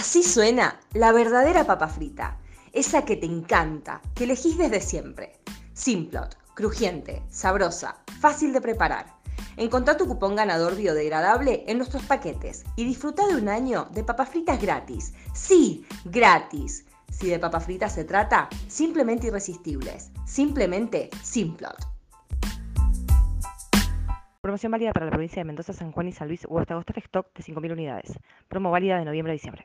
Así suena la verdadera papa frita, esa que te encanta, que elegís desde siempre. Simplot, crujiente, sabrosa, fácil de preparar. Encontrá tu cupón ganador biodegradable en nuestros paquetes y disfruta de un año de papas fritas gratis. Sí, gratis. Si de papas fritas se trata, simplemente irresistibles. Simplemente Simplot. Promoción válida para la provincia de Mendoza, San Juan y San Luis o hasta agotar stock de 5.000 unidades. Promo válida de noviembre a diciembre.